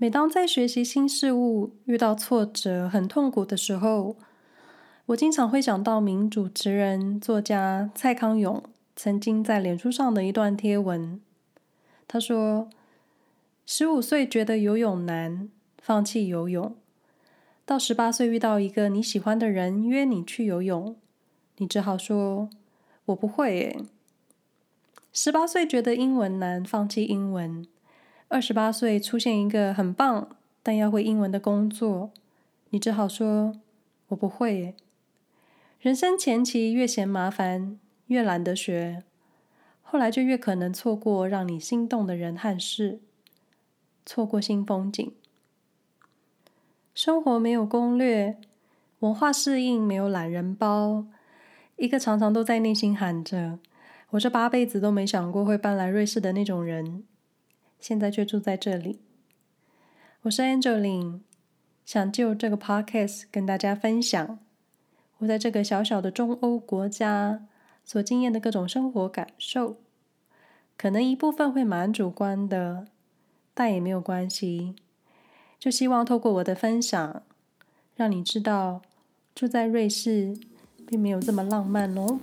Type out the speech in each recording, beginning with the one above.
每当在学习新事物遇到挫折、很痛苦的时候，我经常会想到名主持人、作家蔡康永曾经在脸书上的一段贴文。他说：“十五岁觉得游泳难，放弃游泳；到十八岁遇到一个你喜欢的人约你去游泳，你只好说‘我不会’耶。十八岁觉得英文难，放弃英文。”二十八岁出现一个很棒但要会英文的工作，你只好说：“我不会耶。”人生前期越嫌麻烦，越懒得学，后来就越可能错过让你心动的人和事，错过新风景。生活没有攻略，文化适应没有懒人包。一个常常都在内心喊着“我这八辈子都没想过会搬来瑞士的那种人”。现在却住在这里。我是 Angeline，想就这个 podcast 跟大家分享我在这个小小的中欧国家所经验的各种生活感受。可能一部分会蛮主观的，但也没有关系。就希望透过我的分享，让你知道住在瑞士并没有这么浪漫哦。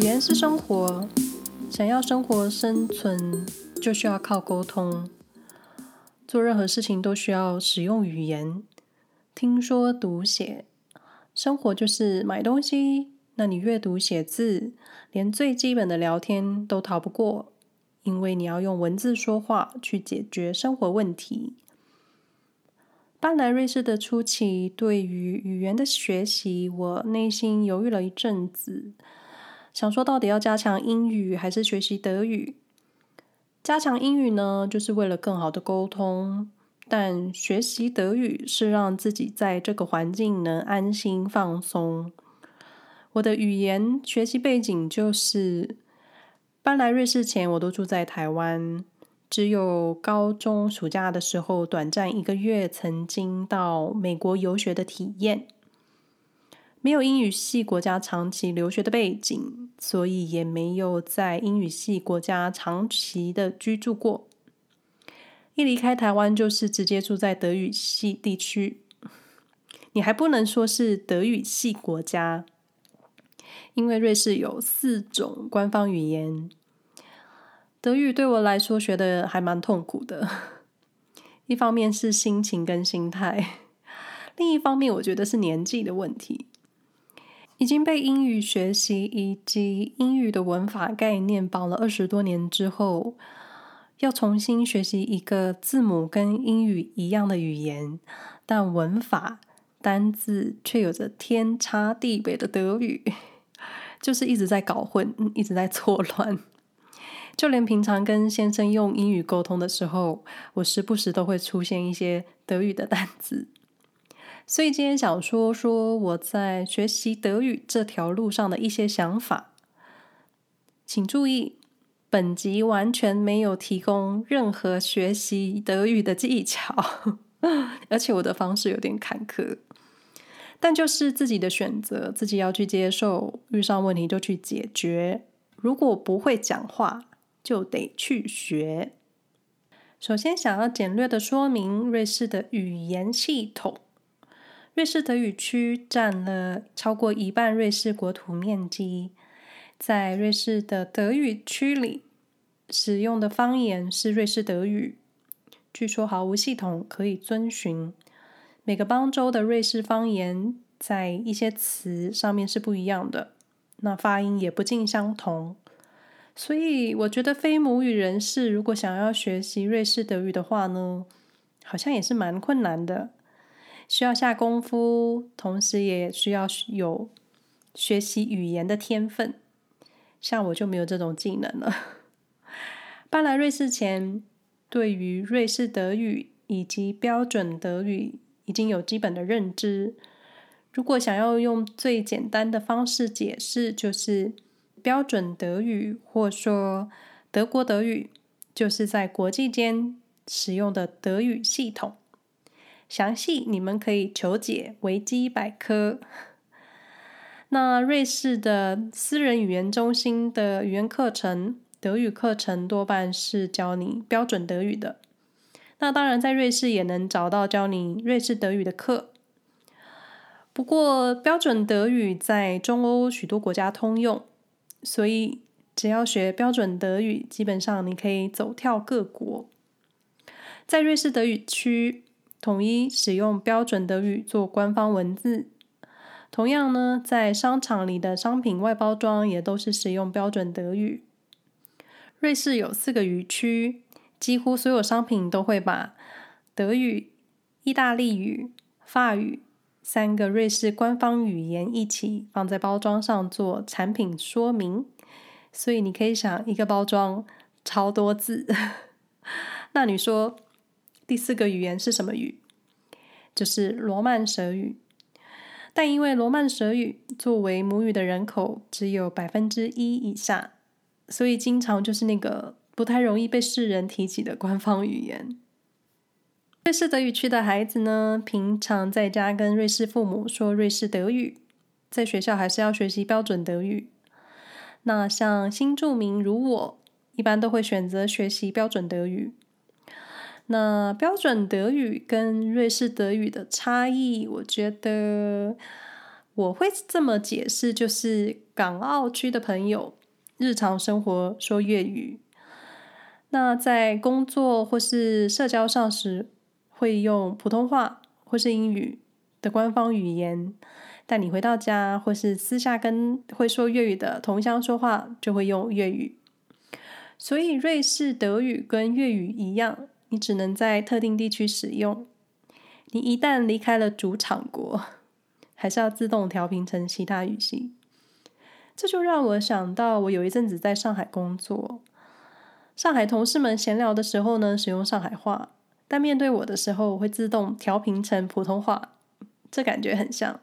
语言是生活，想要生活生存，就需要靠沟通。做任何事情都需要使用语言，听说读写。生活就是买东西，那你阅读写字，连最基本的聊天都逃不过，因为你要用文字说话去解决生活问题。搬来瑞士的初期，对于语言的学习，我内心犹豫了一阵子。想说，到底要加强英语还是学习德语？加强英语呢，就是为了更好的沟通；但学习德语是让自己在这个环境能安心放松。我的语言学习背景就是搬来瑞士前，我都住在台湾，只有高中暑假的时候，短暂一个月曾经到美国游学的体验。没有英语系国家长期留学的背景，所以也没有在英语系国家长期的居住过。一离开台湾，就是直接住在德语系地区。你还不能说是德语系国家，因为瑞士有四种官方语言。德语对我来说学的还蛮痛苦的，一方面是心情跟心态，另一方面我觉得是年纪的问题。已经被英语学习以及英语的文法概念绑了二十多年之后，要重新学习一个字母跟英语一样的语言，但文法、单字却有着天差地别的德语，就是一直在搞混，一直在错乱。就连平常跟先生用英语沟通的时候，我时不时都会出现一些德语的单字。所以今天想说说我在学习德语这条路上的一些想法。请注意，本集完全没有提供任何学习德语的技巧，而且我的方式有点坎坷，但就是自己的选择，自己要去接受，遇上问题就去解决。如果不会讲话，就得去学。首先，想要简略的说明瑞士的语言系统。瑞士德语区占了超过一半瑞士国土面积，在瑞士的德语区里，使用的方言是瑞士德语。据说毫无系统可以遵循，每个邦州的瑞士方言在一些词上面是不一样的，那发音也不尽相同。所以我觉得非母语人士如果想要学习瑞士德语的话呢，好像也是蛮困难的。需要下功夫，同时也需要有学习语言的天分。像我就没有这种技能了。搬来瑞士前，对于瑞士德语以及标准德语已经有基本的认知。如果想要用最简单的方式解释，就是标准德语，或说德国德语，就是在国际间使用的德语系统。详细你们可以求解维基百科。那瑞士的私人语言中心的语言课程，德语课程多半是教你标准德语的。那当然，在瑞士也能找到教你瑞士德语的课。不过，标准德语在中欧许多国家通用，所以只要学标准德语，基本上你可以走跳各国。在瑞士德语区，统一使用标准德语做官方文字。同样呢，在商场里的商品外包装也都是使用标准德语。瑞士有四个语区，几乎所有商品都会把德语、意大利语、法语三个瑞士官方语言一起放在包装上做产品说明。所以你可以想，一个包装超多字。那你说第四个语言是什么语？就是罗曼舌语。但因为罗曼舌语作为母语的人口只有百分之一以下，所以经常就是那个不太容易被世人提起的官方语言。瑞士德语区的孩子呢，平常在家跟瑞士父母说瑞士德语，在学校还是要学习标准德语。那像新住民如我，一般都会选择学习标准德语。那标准德语跟瑞士德语的差异，我觉得我会这么解释：就是港澳区的朋友日常生活说粤语，那在工作或是社交上时会用普通话或是英语的官方语言，但你回到家或是私下跟会说粤语的同乡说话，就会用粤语。所以瑞士德语跟粤语一样。你只能在特定地区使用。你一旦离开了主场国，还是要自动调频成其他语系。这就让我想到，我有一阵子在上海工作，上海同事们闲聊的时候呢，使用上海话，但面对我的时候，我会自动调频成普通话，这感觉很像。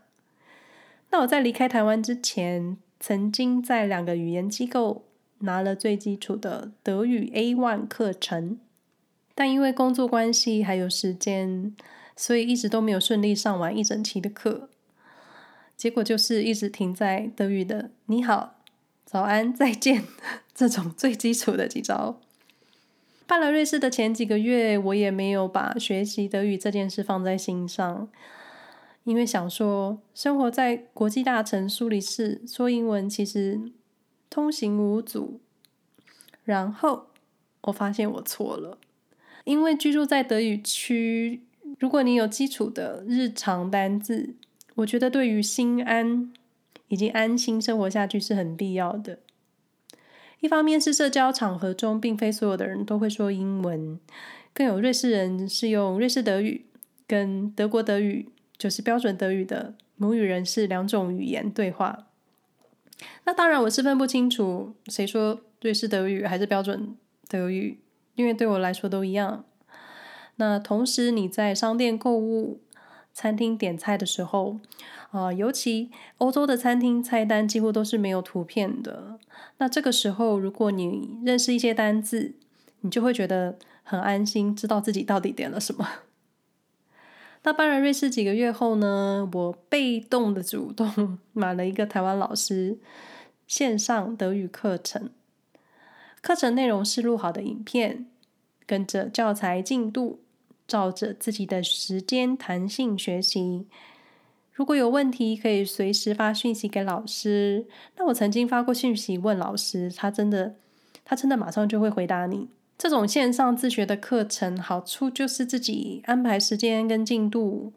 那我在离开台湾之前，曾经在两个语言机构拿了最基础的德语 A1 课程。但因为工作关系还有时间，所以一直都没有顺利上完一整期的课。结果就是一直停在德语的“你好”“早安”“再见” 这种最基础的几招。搬来瑞士的前几个月，我也没有把学习德语这件事放在心上，因为想说生活在国际大城苏黎世，说英文其实通行无阻。然后我发现我错了。因为居住在德语区，如果你有基础的日常单字，我觉得对于心安以及安心生活下去是很必要的。一方面是社交场合中，并非所有的人都会说英文，更有瑞士人是用瑞士德语跟德国德语，就是标准德语的母语人士两种语言对话。那当然，我是分不清楚谁说瑞士德语还是标准德语。因为对我来说都一样。那同时你在商店购物、餐厅点菜的时候，啊、尤其欧洲的餐厅菜单几乎都是没有图片的。那这个时候，如果你认识一些单字，你就会觉得很安心，知道自己到底点了什么。那搬来瑞士几个月后呢，我被动的主动 买了一个台湾老师线上德语课程。课程内容是录好的影片，跟着教材进度，照着自己的时间弹性学习。如果有问题，可以随时发讯息给老师。那我曾经发过讯息问老师，他真的，他真的马上就会回答你。这种线上自学的课程，好处就是自己安排时间跟进度。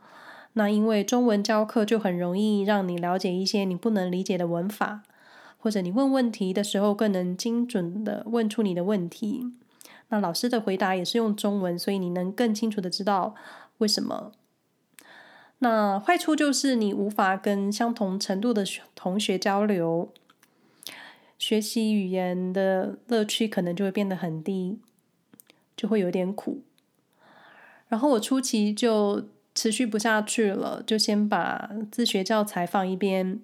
那因为中文教课就很容易让你了解一些你不能理解的文法。或者你问问题的时候，更能精准地问出你的问题。那老师的回答也是用中文，所以你能更清楚地知道为什么。那坏处就是你无法跟相同程度的同学交流，学习语言的乐趣可能就会变得很低，就会有点苦。然后我初期就持续不下去了，就先把自学教材放一边。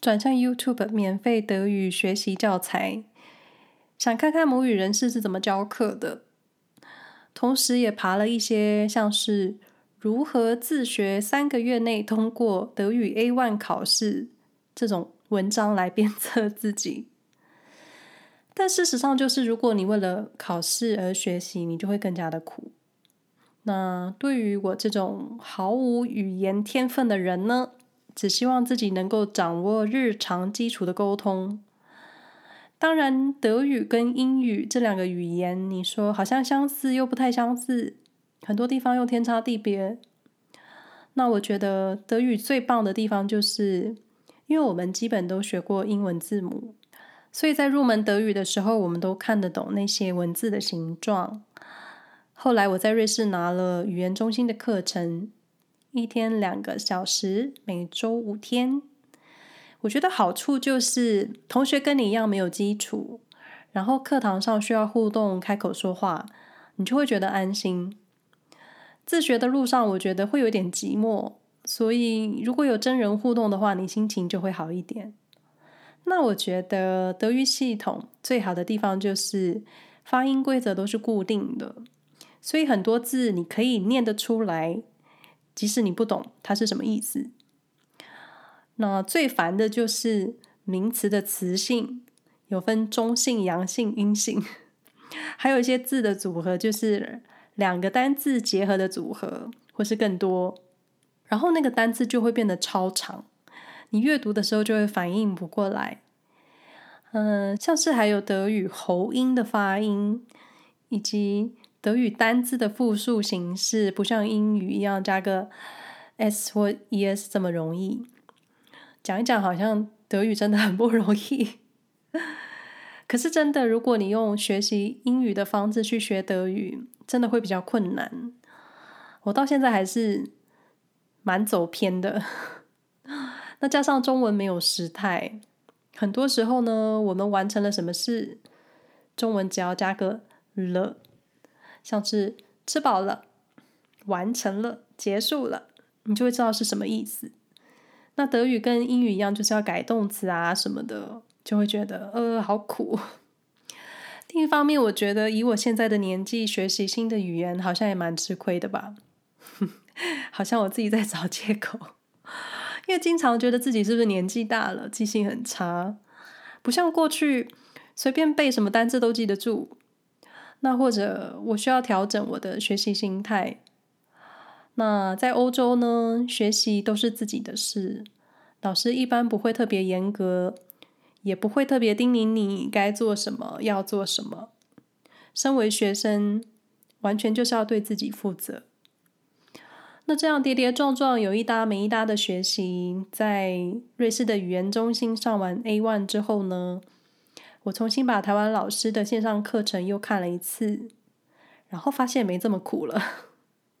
转向 YouTube 免费德语学习教材，想看看母语人士是怎么教课的。同时也爬了一些像是如何自学三个月内通过德语 A1 考试这种文章来鞭策自己。但事实上，就是如果你为了考试而学习，你就会更加的苦。那对于我这种毫无语言天分的人呢，只希望自己能够掌握日常基础的沟通。当然，德语跟英语这两个语言，你说好像相似又不太相似，很多地方又天差地别。那我觉得德语最棒的地方就是，因为我们基本都学过英文字母，所以在入门德语的时候，我们都看得懂那些文字的形状。后来我在瑞士拿了语言中心的课程，一天两个小时，每周五天。我觉得好处就是同学跟你一样没有基础，然后课堂上需要互动、开口说话，你就会觉得安心。自学的路上，我觉得会有点寂寞，所以如果有真人互动的话，你心情就会好一点。那我觉得德语系统最好的地方就是发音规则都是固定的。所以很多字你可以念得出来，即使你不懂它是什么意思。那最烦的就是名词的词性，有分中性、阳性、阴性，还有一些字的组合，就是两个单字结合的组合，或是更多。然后那个单字就会变得超长，你阅读的时候就会反应不过来。嗯，像是还有德语喉音的发音，以及。德语单字的复数形式不像英语一样加个 s 或 es 这么容易。讲一讲，好像德语真的很不容易。可是真的，如果你用学习英语的方式去学德语，真的会比较困难。我到现在还是蛮走偏的。那加上中文没有时态，很多时候呢，我们完成了什么事，中文只要加个了。像是吃饱了、完成了、结束了，你就会知道是什么意思。那德语跟英语一样，就是要改动词啊什么的，就会觉得呃好苦。另一方面，我觉得以我现在的年纪学习新的语言，好像也蛮吃亏的吧。好像我自己在找借口，因为经常觉得自己是不是年纪大了，记性很差，不像过去随便背什么单字都记得住。那或者我需要调整我的学习心态。那在欧洲呢，学习都是自己的事，老师一般不会特别严格，也不会特别叮咛你该做什么，要做什么。身为学生，完全就是要对自己负责。那这样跌跌撞撞，有一搭没一搭的学习，在瑞士的语言中心上完 A1 之后呢，我重新把台湾老师的线上课程又看了一次，然后发现没这么苦了。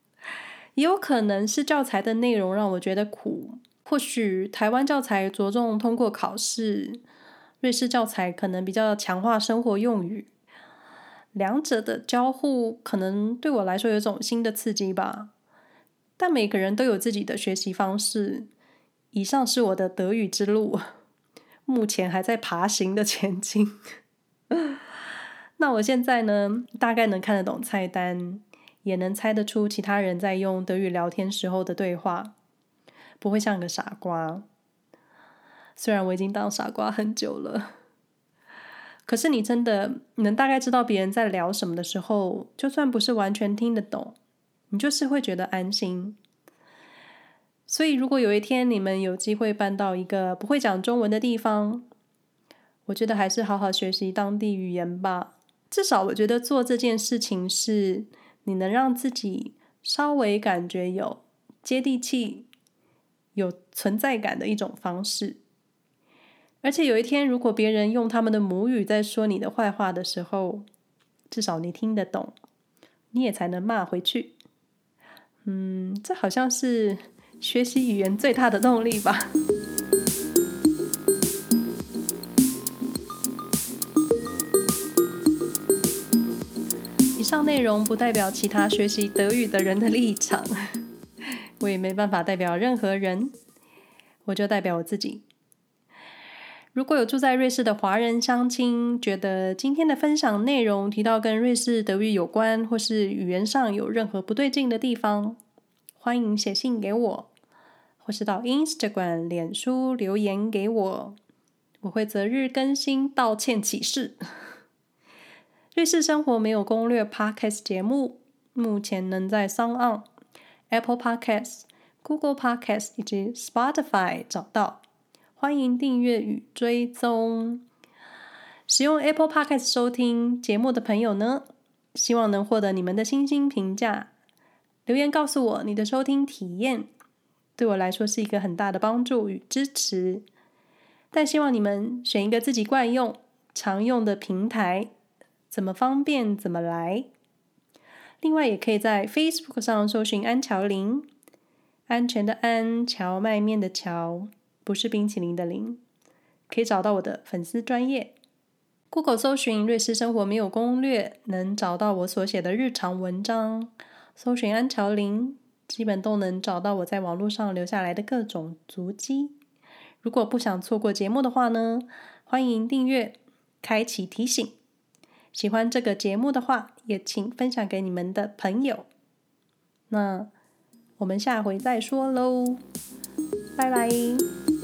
也有可能是教材的内容让我觉得苦，或许台湾教材着重通过考试，瑞士教材可能比较强化生活用语，两者的交互可能对我来说有种新的刺激吧。但每个人都有自己的学习方式。以上是我的德语之路。目前还在爬行的前进。那我现在呢，大概能看得懂菜单，也能猜得出其他人在用德语聊天时候的对话，不会像个傻瓜。虽然我已经当傻瓜很久了，可是你真的能大概知道别人在聊什么的时候，就算不是完全听得懂，你就是会觉得安心。所以，如果有一天你们有机会搬到一个不会讲中文的地方，我觉得还是好好学习当地语言吧。至少，我觉得做这件事情是你能让自己稍微感觉有接地气、有存在感的一种方式。而且，有一天如果别人用他们的母语在说你的坏话的时候，至少你听得懂，你也才能骂回去。嗯，这好像是。学习语言最大的动力吧。以上内容不代表其他学习德语的人的立场，我也没办法代表任何人，我就代表我自己。如果有住在瑞士的华人乡亲，觉得今天的分享内容提到跟瑞士德语有关，或是语言上有任何不对劲的地方，欢迎写信给我，或是到 Instagram、脸书留言给我，我会择日更新道歉启事。瑞士生活没有攻略 Podcast 节目，目前能在 SoundOn、Apple Podcast、Google Podcast 以及 Spotify 找到，欢迎订阅与追踪。使用 Apple Podcast 收听节目的朋友呢，希望能获得你们的星星评价，留言告诉我你的收听体验，对我来说是一个很大的帮助与支持。但希望你们选一个自己惯用、常用的平台。怎么方便怎么来。另外，也可以在 Facebook 上搜寻安乔林，安全的安，荞麦面的荞，不是冰淇淋的淋，可以找到我的粉丝专业。Google 搜寻瑞士生活没有攻略，能找到我所写的日常文章。搜寻安乔林，基本都能找到我在网络上留下来的各种足迹。如果不想错过节目的话呢，欢迎订阅，开启提醒。喜欢这个节目的话，也请分享给你们的朋友。那我们下回再说喽，拜拜。